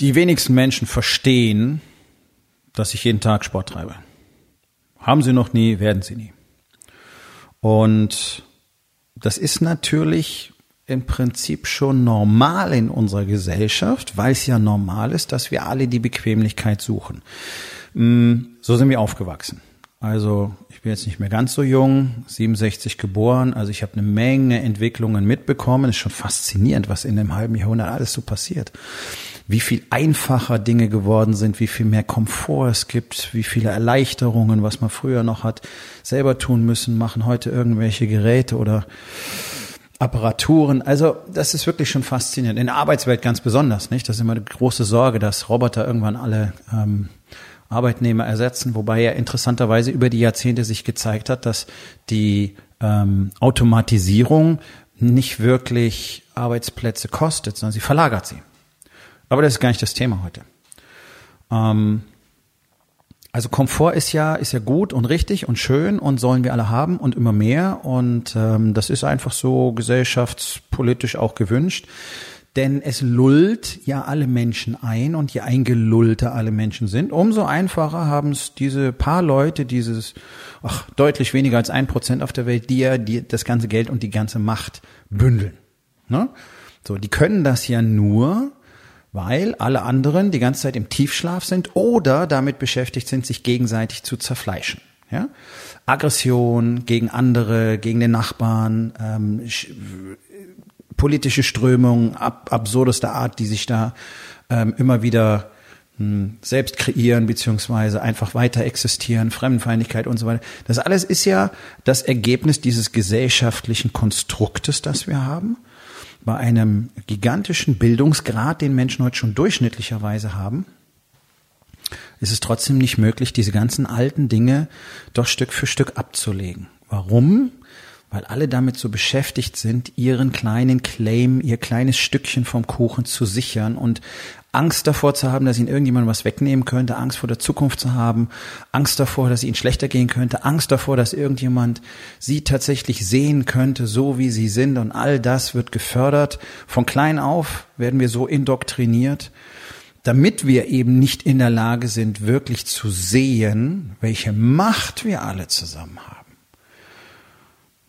Die wenigsten Menschen verstehen, dass ich jeden Tag Sport treibe. Haben sie noch nie, werden sie nie. Und das ist natürlich im Prinzip schon normal in unserer Gesellschaft, weil es ja normal ist, dass wir alle die Bequemlichkeit suchen. Mm, so sind wir aufgewachsen. Also ich bin jetzt nicht mehr ganz so jung, 67 geboren, also ich habe eine Menge Entwicklungen mitbekommen. Ist schon faszinierend, was in einem halben Jahrhundert alles so passiert wie viel einfacher Dinge geworden sind, wie viel mehr Komfort es gibt, wie viele Erleichterungen, was man früher noch hat selber tun müssen, machen heute irgendwelche Geräte oder Apparaturen. Also das ist wirklich schon faszinierend. In der Arbeitswelt ganz besonders, nicht? Das ist immer die große Sorge, dass Roboter irgendwann alle ähm, Arbeitnehmer ersetzen, wobei ja interessanterweise über die Jahrzehnte sich gezeigt hat, dass die ähm, Automatisierung nicht wirklich Arbeitsplätze kostet, sondern sie verlagert sie. Aber das ist gar nicht das Thema heute. Ähm, also Komfort ist ja ist ja gut und richtig und schön und sollen wir alle haben und immer mehr und ähm, das ist einfach so gesellschaftspolitisch auch gewünscht, denn es lullt ja alle Menschen ein und je eingelullter alle Menschen sind, umso einfacher haben es diese paar Leute, dieses ach, deutlich weniger als ein Prozent auf der Welt, die ja die, das ganze Geld und die ganze Macht bündeln. Ne? So, die können das ja nur, weil alle anderen die ganze Zeit im Tiefschlaf sind oder damit beschäftigt sind, sich gegenseitig zu zerfleischen. Ja? Aggression gegen andere, gegen den Nachbarn, ähm, politische Strömungen ab, absurdester Art, die sich da ähm, immer wieder hm, selbst kreieren beziehungsweise einfach weiter existieren, Fremdenfeindlichkeit und so weiter. Das alles ist ja das Ergebnis dieses gesellschaftlichen Konstruktes, das wir haben bei einem gigantischen Bildungsgrad, den Menschen heute schon durchschnittlicherweise haben, ist es trotzdem nicht möglich, diese ganzen alten Dinge doch Stück für Stück abzulegen. Warum? Weil alle damit so beschäftigt sind, ihren kleinen Claim, ihr kleines Stückchen vom Kuchen zu sichern und Angst davor zu haben, dass ihnen irgendjemand was wegnehmen könnte, Angst vor der Zukunft zu haben, Angst davor, dass ihnen schlechter gehen könnte, Angst davor, dass irgendjemand sie tatsächlich sehen könnte, so wie sie sind und all das wird gefördert. Von klein auf werden wir so indoktriniert, damit wir eben nicht in der Lage sind, wirklich zu sehen, welche Macht wir alle zusammen haben.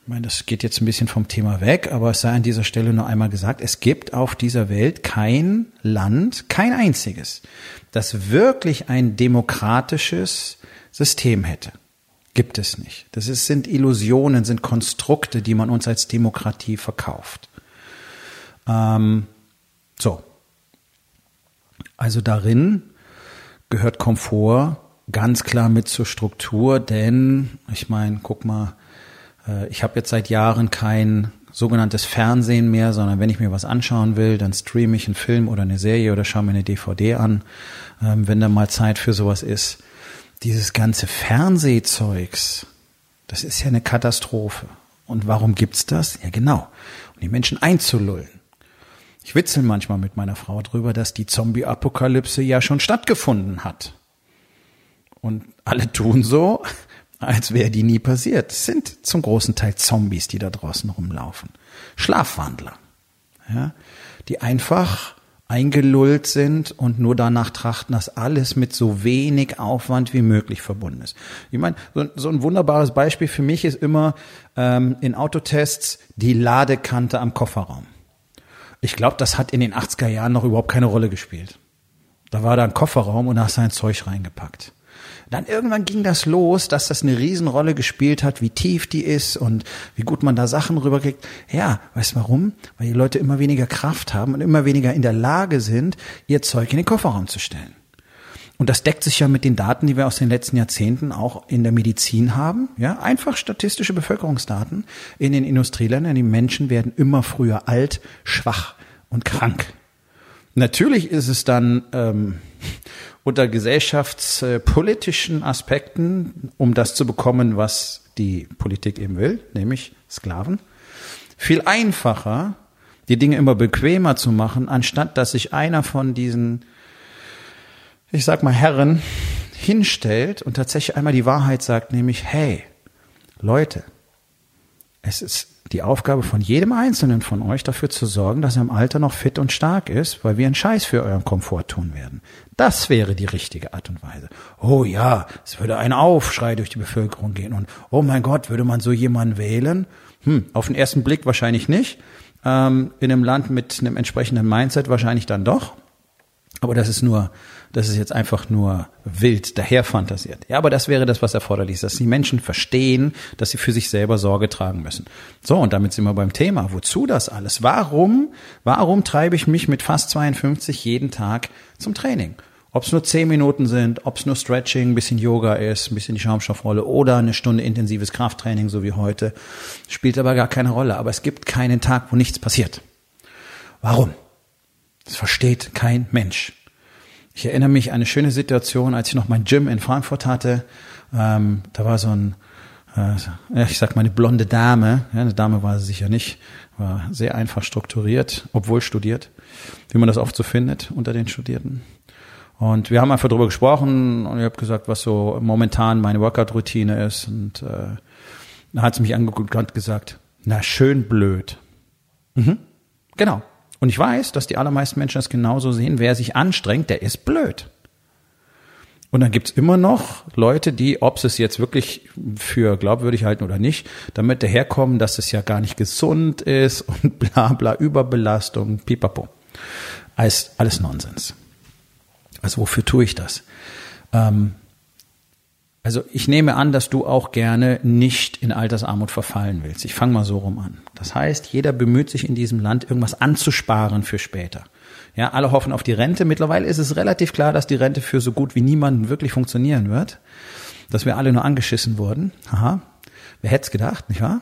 Meine, das geht jetzt ein bisschen vom Thema weg, aber es sei an dieser Stelle nur einmal gesagt, es gibt auf dieser Welt kein Land, kein einziges, das wirklich ein demokratisches System hätte. Gibt es nicht. Das ist, sind Illusionen, sind Konstrukte, die man uns als Demokratie verkauft. Ähm, so. Also darin gehört Komfort ganz klar mit zur Struktur, denn ich meine, guck mal, ich habe jetzt seit Jahren kein sogenanntes Fernsehen mehr, sondern wenn ich mir was anschauen will, dann streame ich einen Film oder eine Serie oder schaue mir eine DVD an, ähm, wenn da mal Zeit für sowas ist. Dieses ganze Fernsehzeugs, das ist ja eine Katastrophe. Und warum gibt's das? Ja, genau. Um die Menschen einzulullen. Ich witzel manchmal mit meiner Frau drüber, dass die Zombie-Apokalypse ja schon stattgefunden hat. Und alle tun so, als wäre die nie passiert. Es sind zum großen Teil Zombies, die da draußen rumlaufen. Schlafwandler. Ja, die einfach eingelullt sind und nur danach trachten, dass alles mit so wenig Aufwand wie möglich verbunden ist. Ich meine, so, so ein wunderbares Beispiel für mich ist immer ähm, in Autotests die Ladekante am Kofferraum. Ich glaube, das hat in den 80er Jahren noch überhaupt keine Rolle gespielt. Da war da ein Kofferraum und da hast du ein Zeug reingepackt. Dann irgendwann ging das los, dass das eine Riesenrolle gespielt hat, wie tief die ist und wie gut man da Sachen rüberkriegt. Ja, weißt du warum? Weil die Leute immer weniger Kraft haben und immer weniger in der Lage sind, ihr Zeug in den Kofferraum zu stellen. Und das deckt sich ja mit den Daten, die wir aus den letzten Jahrzehnten auch in der Medizin haben. Ja, einfach statistische Bevölkerungsdaten in den Industrieländern. Die Menschen werden immer früher alt, schwach und krank. Natürlich ist es dann ähm, unter gesellschaftspolitischen Aspekten, um das zu bekommen, was die Politik eben will, nämlich Sklaven, viel einfacher, die Dinge immer bequemer zu machen, anstatt dass sich einer von diesen, ich sag mal, Herren hinstellt und tatsächlich einmal die Wahrheit sagt, nämlich, hey, Leute, es ist die Aufgabe von jedem Einzelnen von euch dafür zu sorgen, dass er im Alter noch fit und stark ist, weil wir einen Scheiß für euren Komfort tun werden. Das wäre die richtige Art und Weise. Oh ja, es würde ein Aufschrei durch die Bevölkerung gehen und oh mein Gott, würde man so jemanden wählen? Hm, auf den ersten Blick wahrscheinlich nicht. Ähm, in einem Land mit einem entsprechenden Mindset wahrscheinlich dann doch. Aber das ist nur, das ist jetzt einfach nur wild daher fantasiert. Ja, aber das wäre das, was erforderlich ist, dass die Menschen verstehen, dass sie für sich selber Sorge tragen müssen. So, und damit sind wir beim Thema. Wozu das alles? Warum, warum treibe ich mich mit fast 52 jeden Tag zum Training? Ob es nur zehn Minuten sind, ob es nur Stretching, ein bisschen Yoga ist, ein bisschen die Schaumstoffrolle oder eine Stunde intensives Krafttraining, so wie heute, spielt aber gar keine Rolle. Aber es gibt keinen Tag, wo nichts passiert. Warum? Das versteht kein Mensch. Ich erinnere mich an eine schöne Situation, als ich noch mein Gym in Frankfurt hatte. Ähm, da war so ein, äh, ich sag mal, eine blonde Dame. Ja, eine Dame war sie sicher nicht, war sehr einfach strukturiert, obwohl studiert, wie man das oft so findet unter den Studierten. Und wir haben einfach darüber gesprochen und ich habe gesagt, was so momentan meine Workout-Routine ist. Und äh, da hat sie mich angeguckt und gesagt, na schön blöd. Mhm. Genau. Und ich weiß, dass die allermeisten Menschen das genauso sehen. Wer sich anstrengt, der ist blöd. Und dann gibt's immer noch Leute, die, ob sie es jetzt wirklich für glaubwürdig halten oder nicht, damit daherkommen, dass es ja gar nicht gesund ist und bla bla, Überbelastung, pipapo. Alles, alles Nonsens. Also wofür tue ich das? Ähm, also ich nehme an, dass du auch gerne nicht in Altersarmut verfallen willst. Ich fange mal so rum an. Das heißt, jeder bemüht sich in diesem Land, irgendwas anzusparen für später. Ja, alle hoffen auf die Rente. Mittlerweile ist es relativ klar, dass die Rente für so gut wie niemanden wirklich funktionieren wird. Dass wir alle nur angeschissen wurden. Aha. Wer hätte es gedacht, nicht wahr?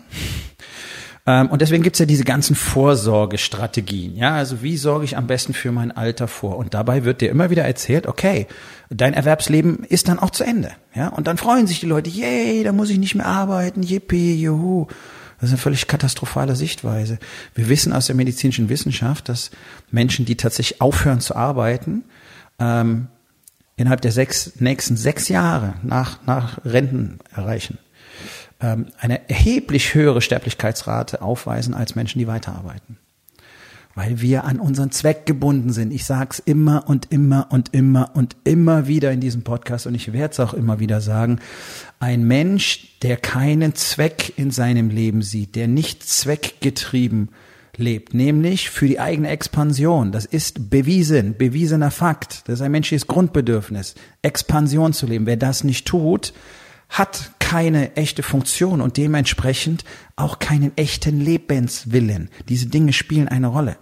Ähm, und deswegen gibt's ja diese ganzen Vorsorgestrategien. Ja, also wie sorge ich am besten für mein Alter vor? Und dabei wird dir immer wieder erzählt, okay, dein Erwerbsleben ist dann auch zu Ende. Ja, und dann freuen sich die Leute, yay, da muss ich nicht mehr arbeiten, yippie, juhu. Das ist eine völlig katastrophale Sichtweise. Wir wissen aus der medizinischen Wissenschaft, dass Menschen, die tatsächlich aufhören zu arbeiten, ähm, innerhalb der sechs, nächsten sechs Jahre nach, nach Renten erreichen ähm, eine erheblich höhere Sterblichkeitsrate aufweisen als Menschen, die weiterarbeiten. Weil wir an unseren Zweck gebunden sind. Ich sage es immer und immer und immer und immer wieder in diesem Podcast und ich werde es auch immer wieder sagen. Ein Mensch, der keinen Zweck in seinem Leben sieht, der nicht zweckgetrieben lebt, nämlich für die eigene Expansion. Das ist bewiesen, bewiesener Fakt. Das ist ein menschliches Grundbedürfnis, Expansion zu leben. Wer das nicht tut, hat keine echte Funktion und dementsprechend auch keinen echten Lebenswillen. Diese Dinge spielen eine Rolle.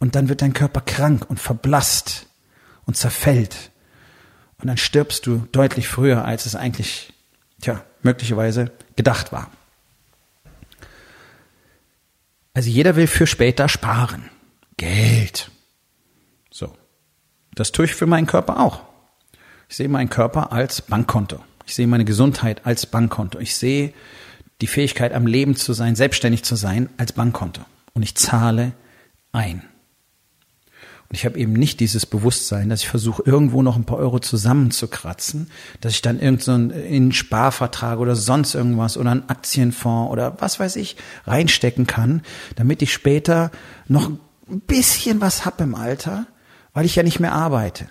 Und dann wird dein Körper krank und verblasst und zerfällt. Und dann stirbst du deutlich früher, als es eigentlich, tja, möglicherweise gedacht war. Also jeder will für später sparen. Geld. So. Das tue ich für meinen Körper auch. Ich sehe meinen Körper als Bankkonto. Ich sehe meine Gesundheit als Bankkonto. Ich sehe die Fähigkeit, am Leben zu sein, selbstständig zu sein, als Bankkonto. Und ich zahle ein. Und ich habe eben nicht dieses Bewusstsein, dass ich versuche, irgendwo noch ein paar Euro zusammenzukratzen, dass ich dann irgendeinen so in Sparvertrag oder sonst irgendwas oder einen Aktienfonds oder was weiß ich reinstecken kann, damit ich später noch ein bisschen was hab im Alter, weil ich ja nicht mehr arbeite.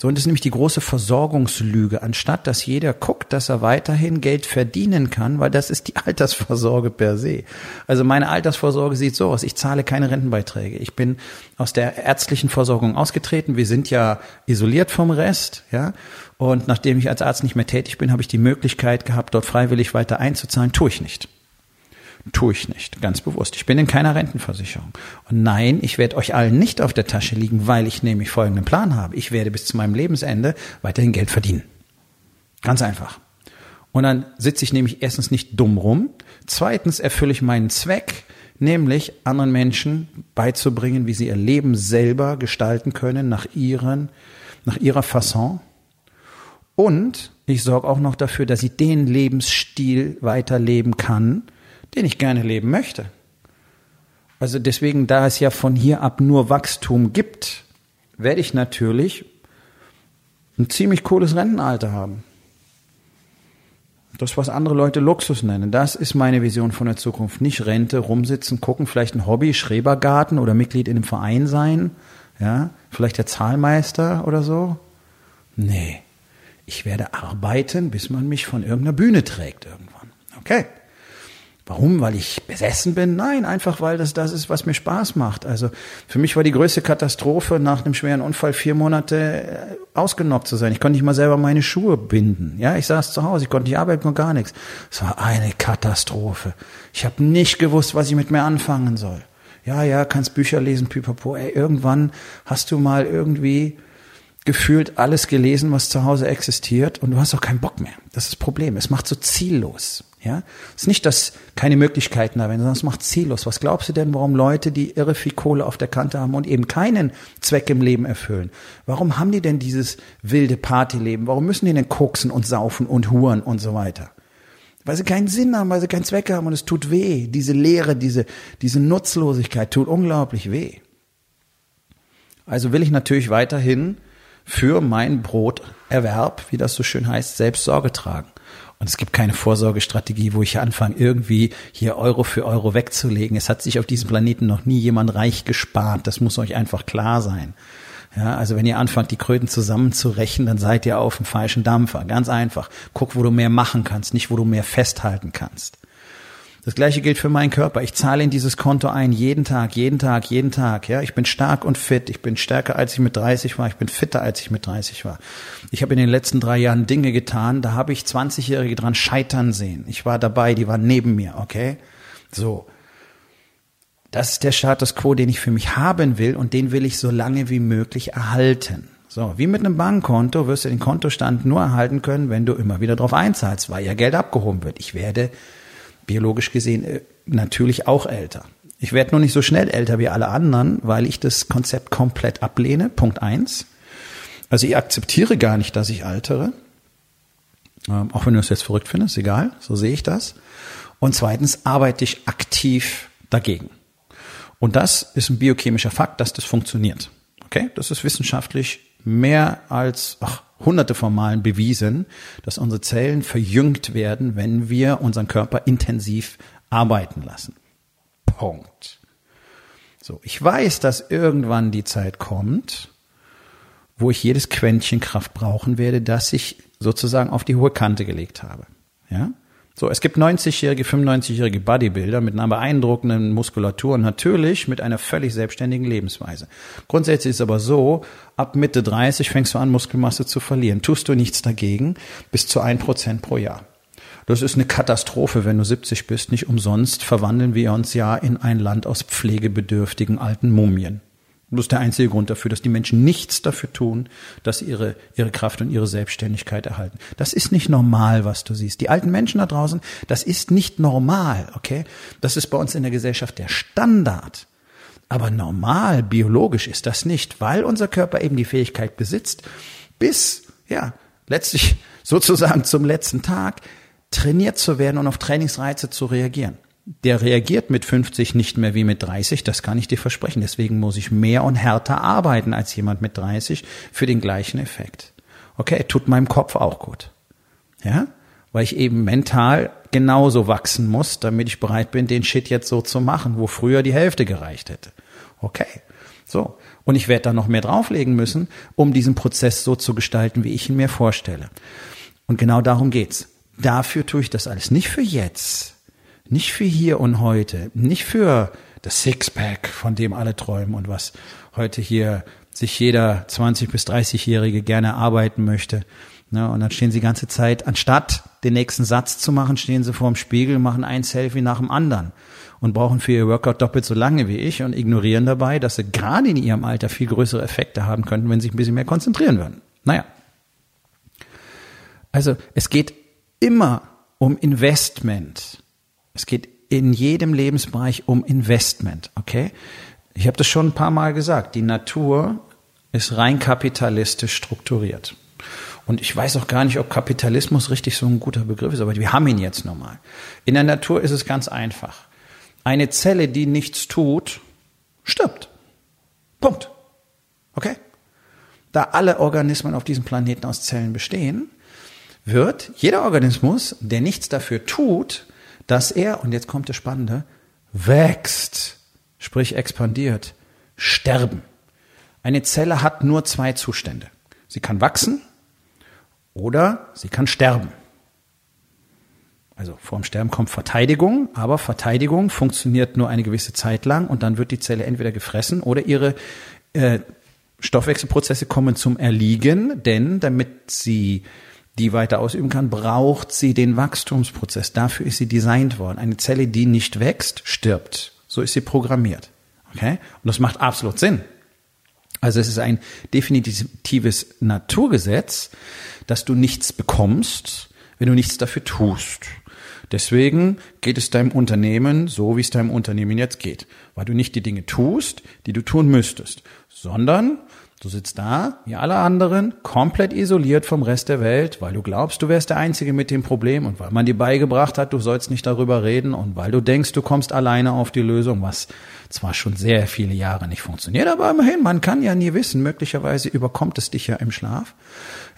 So, und das ist nämlich die große Versorgungslüge. Anstatt dass jeder guckt, dass er weiterhin Geld verdienen kann, weil das ist die Altersvorsorge per se. Also meine Altersvorsorge sieht so aus. Ich zahle keine Rentenbeiträge. Ich bin aus der ärztlichen Versorgung ausgetreten. Wir sind ja isoliert vom Rest, ja. Und nachdem ich als Arzt nicht mehr tätig bin, habe ich die Möglichkeit gehabt, dort freiwillig weiter einzuzahlen. Tue ich nicht. Tue ich nicht, ganz bewusst. Ich bin in keiner Rentenversicherung. Und nein, ich werde euch allen nicht auf der Tasche liegen, weil ich nämlich folgenden Plan habe. Ich werde bis zu meinem Lebensende weiterhin Geld verdienen. Ganz einfach. Und dann sitze ich nämlich erstens nicht dumm rum. Zweitens erfülle ich meinen Zweck, nämlich anderen Menschen beizubringen, wie sie ihr Leben selber gestalten können nach ihren, nach ihrer Fasson. Und ich sorge auch noch dafür, dass ich den Lebensstil weiterleben kann, den ich gerne leben möchte. Also deswegen, da es ja von hier ab nur Wachstum gibt, werde ich natürlich ein ziemlich cooles Rentenalter haben. Das, was andere Leute Luxus nennen, das ist meine Vision von der Zukunft. Nicht Rente, rumsitzen, gucken, vielleicht ein Hobby, Schrebergarten oder Mitglied in einem Verein sein, ja, vielleicht der Zahlmeister oder so. Nee, ich werde arbeiten, bis man mich von irgendeiner Bühne trägt irgendwann. Okay. Warum? Weil ich besessen bin? Nein, einfach weil das das ist, was mir Spaß macht. Also für mich war die größte Katastrophe, nach einem schweren Unfall vier Monate äh, ausgenockt zu sein. Ich konnte nicht mal selber meine Schuhe binden. Ja, ich saß zu Hause, ich konnte nicht arbeiten gar nichts. Es war eine Katastrophe. Ich habe nicht gewusst, was ich mit mir anfangen soll. Ja, ja, kannst Bücher lesen, pipapo. Ey, irgendwann hast du mal irgendwie gefühlt alles gelesen, was zu Hause existiert und du hast auch keinen Bock mehr. Das ist das Problem. Es macht so ziellos. Ja, es ist nicht, dass keine Möglichkeiten da wären, sondern es macht ziellos. Was glaubst du denn, warum Leute, die irre viel Kohle auf der Kante haben und eben keinen Zweck im Leben erfüllen? Warum haben die denn dieses wilde Partyleben? Warum müssen die denn koksen und saufen und huren und so weiter? Weil sie keinen Sinn haben, weil sie keinen Zweck haben und es tut weh. Diese Leere, diese, diese Nutzlosigkeit tut unglaublich weh. Also will ich natürlich weiterhin für mein Broterwerb, wie das so schön heißt, selbst Sorge tragen. Und es gibt keine Vorsorgestrategie, wo ich anfange, irgendwie hier Euro für Euro wegzulegen. Es hat sich auf diesem Planeten noch nie jemand reich gespart. Das muss euch einfach klar sein. Ja, also wenn ihr anfangt, die Kröten zusammenzurechnen, dann seid ihr auf dem falschen Dampfer. Ganz einfach. Guck, wo du mehr machen kannst, nicht wo du mehr festhalten kannst. Das gleiche gilt für meinen Körper. Ich zahle in dieses Konto ein, jeden Tag, jeden Tag, jeden Tag. Ja, ich bin stark und fit. Ich bin stärker, als ich mit 30 war. Ich bin fitter, als ich mit 30 war. Ich habe in den letzten drei Jahren Dinge getan, da habe ich 20-Jährige dran scheitern sehen. Ich war dabei, die waren neben mir, okay? So. Das ist der Status quo, den ich für mich haben will und den will ich so lange wie möglich erhalten. So, wie mit einem Bankkonto wirst du den Kontostand nur erhalten können, wenn du immer wieder drauf einzahlst, weil ja Geld abgehoben wird. Ich werde biologisch gesehen äh, natürlich auch älter. Ich werde nur nicht so schnell älter wie alle anderen, weil ich das Konzept komplett ablehne. Punkt eins. Also ich akzeptiere gar nicht, dass ich altere. Ähm, auch wenn du es jetzt verrückt findest, egal, so sehe ich das. Und zweitens arbeite ich aktiv dagegen. Und das ist ein biochemischer Fakt, dass das funktioniert. Okay, das ist wissenschaftlich mehr als ach, hunderte von Malen bewiesen, dass unsere Zellen verjüngt werden, wenn wir unseren Körper intensiv arbeiten lassen. Punkt. So, ich weiß, dass irgendwann die Zeit kommt, wo ich jedes Quäntchen Kraft brauchen werde, das ich sozusagen auf die hohe Kante gelegt habe. Ja? So, es gibt 90-jährige, 95-jährige Bodybuilder mit einer beeindruckenden Muskulatur und natürlich mit einer völlig selbstständigen Lebensweise. Grundsätzlich ist es aber so, ab Mitte 30 fängst du an, Muskelmasse zu verlieren. Tust du nichts dagegen, bis zu ein Prozent pro Jahr. Das ist eine Katastrophe, wenn du 70 bist. Nicht umsonst verwandeln wir uns ja in ein Land aus pflegebedürftigen alten Mumien. Das ist der einzige Grund dafür, dass die Menschen nichts dafür tun, dass ihre, ihre Kraft und ihre Selbstständigkeit erhalten. Das ist nicht normal, was du siehst. Die alten Menschen da draußen, das ist nicht normal, okay? Das ist bei uns in der Gesellschaft der Standard. Aber normal, biologisch ist das nicht, weil unser Körper eben die Fähigkeit besitzt, bis, ja, letztlich sozusagen zum letzten Tag trainiert zu werden und auf Trainingsreize zu reagieren der reagiert mit 50 nicht mehr wie mit 30, das kann ich dir versprechen. Deswegen muss ich mehr und härter arbeiten als jemand mit 30 für den gleichen Effekt. Okay, tut meinem Kopf auch gut. Ja? Weil ich eben mental genauso wachsen muss, damit ich bereit bin, den Shit jetzt so zu machen, wo früher die Hälfte gereicht hätte. Okay. So. Und ich werde da noch mehr drauflegen müssen, um diesen Prozess so zu gestalten, wie ich ihn mir vorstelle. Und genau darum geht's. Dafür tue ich das alles. Nicht für jetzt nicht für hier und heute, nicht für das Sixpack, von dem alle träumen und was heute hier sich jeder 20 bis 30-Jährige gerne arbeiten möchte. Ne, und dann stehen sie die ganze Zeit, anstatt den nächsten Satz zu machen, stehen sie vorm Spiegel, machen ein Selfie nach dem anderen und brauchen für ihr Workout doppelt so lange wie ich und ignorieren dabei, dass sie gerade in ihrem Alter viel größere Effekte haben könnten, wenn sie sich ein bisschen mehr konzentrieren würden. Naja. Also es geht immer um Investment. Es geht in jedem Lebensbereich um Investment, okay? Ich habe das schon ein paar Mal gesagt. Die Natur ist rein kapitalistisch strukturiert. Und ich weiß auch gar nicht, ob Kapitalismus richtig so ein guter Begriff ist, aber wir haben ihn jetzt nochmal. In der Natur ist es ganz einfach. Eine Zelle, die nichts tut, stirbt. Punkt. Okay? Da alle Organismen auf diesem Planeten aus Zellen bestehen, wird jeder Organismus, der nichts dafür tut, dass er, und jetzt kommt das Spannende, wächst, sprich expandiert, sterben. Eine Zelle hat nur zwei Zustände. Sie kann wachsen oder sie kann sterben. Also vorm Sterben kommt Verteidigung, aber Verteidigung funktioniert nur eine gewisse Zeit lang und dann wird die Zelle entweder gefressen oder ihre äh, Stoffwechselprozesse kommen zum Erliegen, denn damit sie die weiter ausüben kann, braucht sie den Wachstumsprozess. Dafür ist sie designt worden. Eine Zelle, die nicht wächst, stirbt. So ist sie programmiert. Okay? Und das macht absolut Sinn. Also es ist ein definitives Naturgesetz, dass du nichts bekommst, wenn du nichts dafür tust. Deswegen geht es deinem Unternehmen so, wie es deinem Unternehmen jetzt geht, weil du nicht die Dinge tust, die du tun müsstest, sondern Du sitzt da, wie alle anderen, komplett isoliert vom Rest der Welt, weil du glaubst, du wärst der Einzige mit dem Problem und weil man dir beigebracht hat, du sollst nicht darüber reden und weil du denkst, du kommst alleine auf die Lösung, was zwar schon sehr viele Jahre nicht funktioniert, aber immerhin, man kann ja nie wissen, möglicherweise überkommt es dich ja im Schlaf.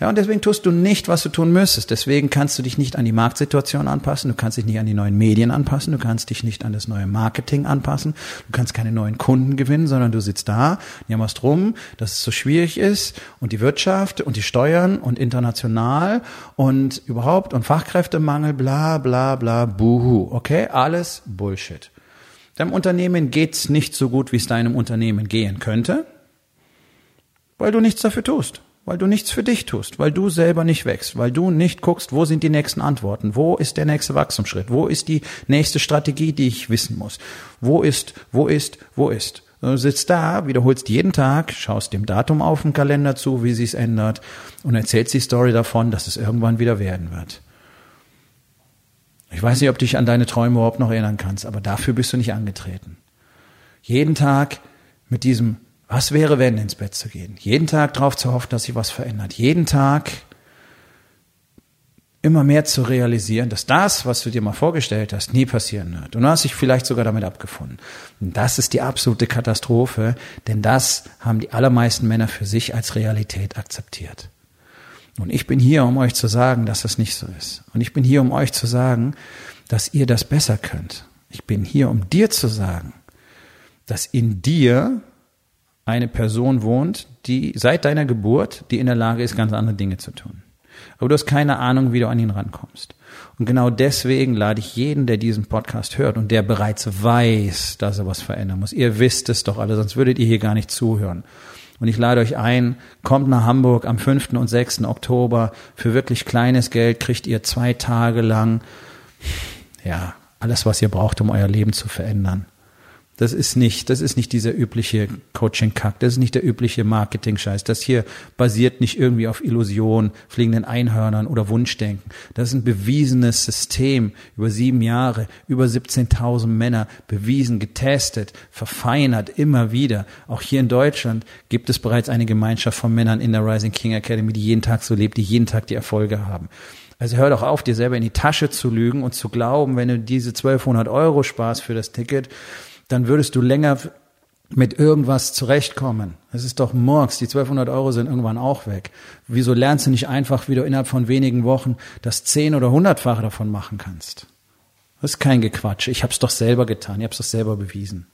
Ja, und deswegen tust du nicht, was du tun müsstest. Deswegen kannst du dich nicht an die Marktsituation anpassen, du kannst dich nicht an die neuen Medien anpassen, du kannst dich nicht an das neue Marketing anpassen, du kannst keine neuen Kunden gewinnen, sondern du sitzt da, jammerst rum, dass es so schwierig ist und die Wirtschaft und die Steuern und international und überhaupt und Fachkräftemangel, bla bla bla, buhu. Okay, alles Bullshit. Deinem Unternehmen geht's nicht so gut, wie es deinem Unternehmen gehen könnte, weil du nichts dafür tust weil du nichts für dich tust, weil du selber nicht wächst, weil du nicht guckst, wo sind die nächsten Antworten, wo ist der nächste Wachstumsschritt, wo ist die nächste Strategie, die ich wissen muss, wo ist, wo ist, wo ist. Du sitzt da, wiederholst jeden Tag, schaust dem Datum auf dem Kalender zu, wie sich's ändert und erzählst die Story davon, dass es irgendwann wieder werden wird. Ich weiß nicht, ob du dich an deine Träume überhaupt noch erinnern kannst, aber dafür bist du nicht angetreten. Jeden Tag mit diesem was wäre, wenn ins Bett zu gehen? Jeden Tag darauf zu hoffen, dass sich was verändert. Jeden Tag immer mehr zu realisieren, dass das, was du dir mal vorgestellt hast, nie passieren wird. Und du hast dich vielleicht sogar damit abgefunden. Und das ist die absolute Katastrophe, denn das haben die allermeisten Männer für sich als Realität akzeptiert. Und ich bin hier, um euch zu sagen, dass das nicht so ist. Und ich bin hier, um euch zu sagen, dass ihr das besser könnt. Ich bin hier, um dir zu sagen, dass in dir eine Person wohnt, die seit deiner Geburt, die in der Lage ist, ganz andere Dinge zu tun. Aber du hast keine Ahnung, wie du an ihn rankommst. Und genau deswegen lade ich jeden, der diesen Podcast hört und der bereits weiß, dass er was verändern muss. Ihr wisst es doch alle, sonst würdet ihr hier gar nicht zuhören. Und ich lade euch ein, kommt nach Hamburg am 5. und 6. Oktober. Für wirklich kleines Geld kriegt ihr zwei Tage lang, ja, alles, was ihr braucht, um euer Leben zu verändern. Das ist nicht, das ist nicht dieser übliche Coaching-Kack, das ist nicht der übliche Marketing-Scheiß. Das hier basiert nicht irgendwie auf Illusion, fliegenden Einhörnern oder Wunschdenken. Das ist ein bewiesenes System über sieben Jahre, über 17.000 Männer, bewiesen, getestet, verfeinert, immer wieder. Auch hier in Deutschland gibt es bereits eine Gemeinschaft von Männern in der Rising King Academy, die jeden Tag so lebt, die jeden Tag die Erfolge haben. Also hör doch auf, dir selber in die Tasche zu lügen und zu glauben, wenn du diese 1200 Euro sparst für das Ticket, dann würdest du länger mit irgendwas zurechtkommen. Es ist doch Murks, die 1200 Euro sind irgendwann auch weg. Wieso lernst du nicht einfach, wie du innerhalb von wenigen Wochen das 10 oder 100-fache davon machen kannst? Das ist kein Gequatsch. Ich habe es doch selber getan, ich habe es doch selber bewiesen.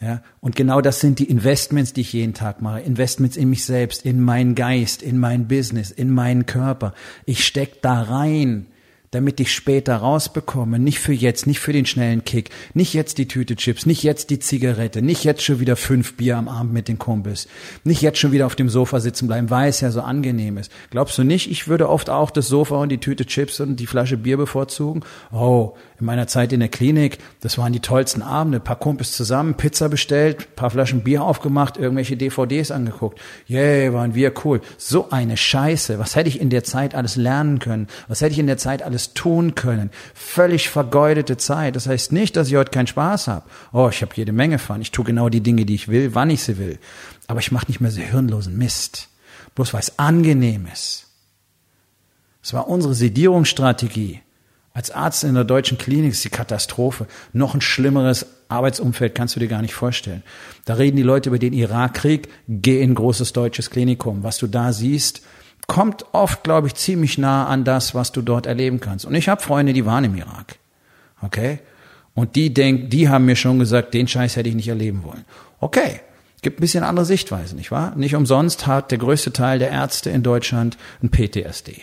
Ja, und genau das sind die Investments, die ich jeden Tag mache. Investments in mich selbst, in meinen Geist, in mein Business, in meinen Körper. Ich steck da rein damit ich später rausbekomme. Nicht für jetzt, nicht für den schnellen Kick, nicht jetzt die Tüte Chips, nicht jetzt die Zigarette, nicht jetzt schon wieder fünf Bier am Abend mit den Kumpels, nicht jetzt schon wieder auf dem Sofa sitzen bleiben, weil es ja so angenehm ist. Glaubst du nicht, ich würde oft auch das Sofa und die Tüte Chips und die Flasche Bier bevorzugen? Oh, in meiner Zeit in der Klinik, das waren die tollsten Abende, paar Kumpels zusammen, Pizza bestellt, paar Flaschen Bier aufgemacht, irgendwelche DVDs angeguckt. Yay, waren wir cool. So eine Scheiße. Was hätte ich in der Zeit alles lernen können? Was hätte ich in der Zeit alles alles tun können. Völlig vergeudete Zeit. Das heißt nicht, dass ich heute keinen Spaß habe. Oh, ich habe jede Menge Fun. Ich tue genau die Dinge, die ich will, wann ich sie will. Aber ich mache nicht mehr so hirnlosen Mist. Bloß weil es angenehm ist. Es war unsere Sedierungsstrategie. Als Arzt in der deutschen Klinik ist die Katastrophe. Noch ein schlimmeres Arbeitsumfeld kannst du dir gar nicht vorstellen. Da reden die Leute über den Irakkrieg. Geh in ein großes deutsches Klinikum. Was du da siehst, kommt oft, glaube ich, ziemlich nah an das, was du dort erleben kannst. Und ich habe Freunde, die waren im Irak. Okay? Und die denken, die haben mir schon gesagt, den Scheiß hätte ich nicht erleben wollen. Okay. Gibt ein bisschen andere Sichtweise, nicht wahr? Nicht umsonst hat der größte Teil der Ärzte in Deutschland ein PTSD.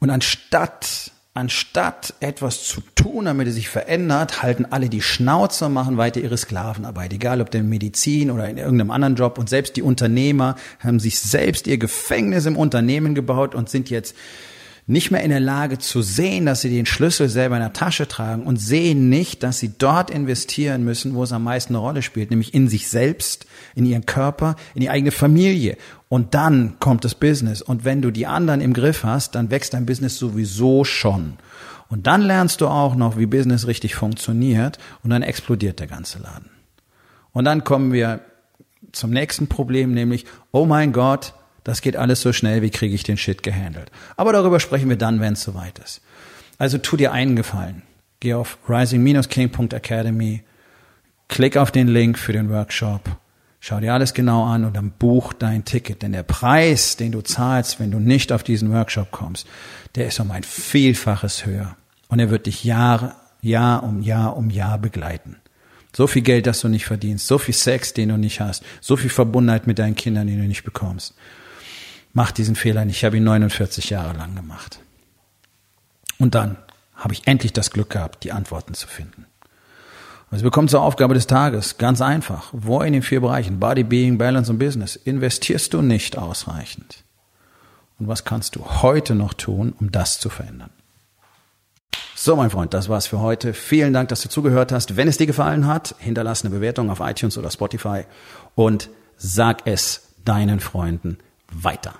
Und anstatt anstatt etwas zu tun, damit es sich verändert, halten alle die Schnauze und machen weiter ihre Sklavenarbeit, egal ob in Medizin oder in irgendeinem anderen Job. Und selbst die Unternehmer haben sich selbst ihr Gefängnis im Unternehmen gebaut und sind jetzt nicht mehr in der Lage zu sehen, dass sie den Schlüssel selber in der Tasche tragen und sehen nicht, dass sie dort investieren müssen, wo es am meisten eine Rolle spielt, nämlich in sich selbst, in ihren Körper, in die eigene Familie. Und dann kommt das Business. Und wenn du die anderen im Griff hast, dann wächst dein Business sowieso schon. Und dann lernst du auch noch, wie Business richtig funktioniert und dann explodiert der ganze Laden. Und dann kommen wir zum nächsten Problem, nämlich, oh mein Gott, das geht alles so schnell, wie kriege ich den Shit gehandelt. Aber darüber sprechen wir dann, wenn es soweit ist. Also tu dir einen Gefallen. Geh auf rising-king.academy, klick auf den Link für den Workshop, schau dir alles genau an und dann buch dein Ticket. Denn der Preis, den du zahlst, wenn du nicht auf diesen Workshop kommst, der ist um ein Vielfaches höher. Und er wird dich Jahre, Jahr um Jahr um Jahr begleiten. So viel Geld, das du nicht verdienst, so viel Sex, den du nicht hast, so viel Verbundenheit mit deinen Kindern, den du nicht bekommst. Mach diesen Fehler nicht. Ich habe ihn 49 Jahre lang gemacht. Und dann habe ich endlich das Glück gehabt, die Antworten zu finden. Also bekommt zur Aufgabe des Tages, ganz einfach. Wo in den vier Bereichen, Body, Being, Balance und Business, investierst du nicht ausreichend? Und was kannst du heute noch tun, um das zu verändern? So, mein Freund, das war's für heute. Vielen Dank, dass du zugehört hast. Wenn es dir gefallen hat, hinterlass eine Bewertung auf iTunes oder Spotify und sag es deinen Freunden weiter.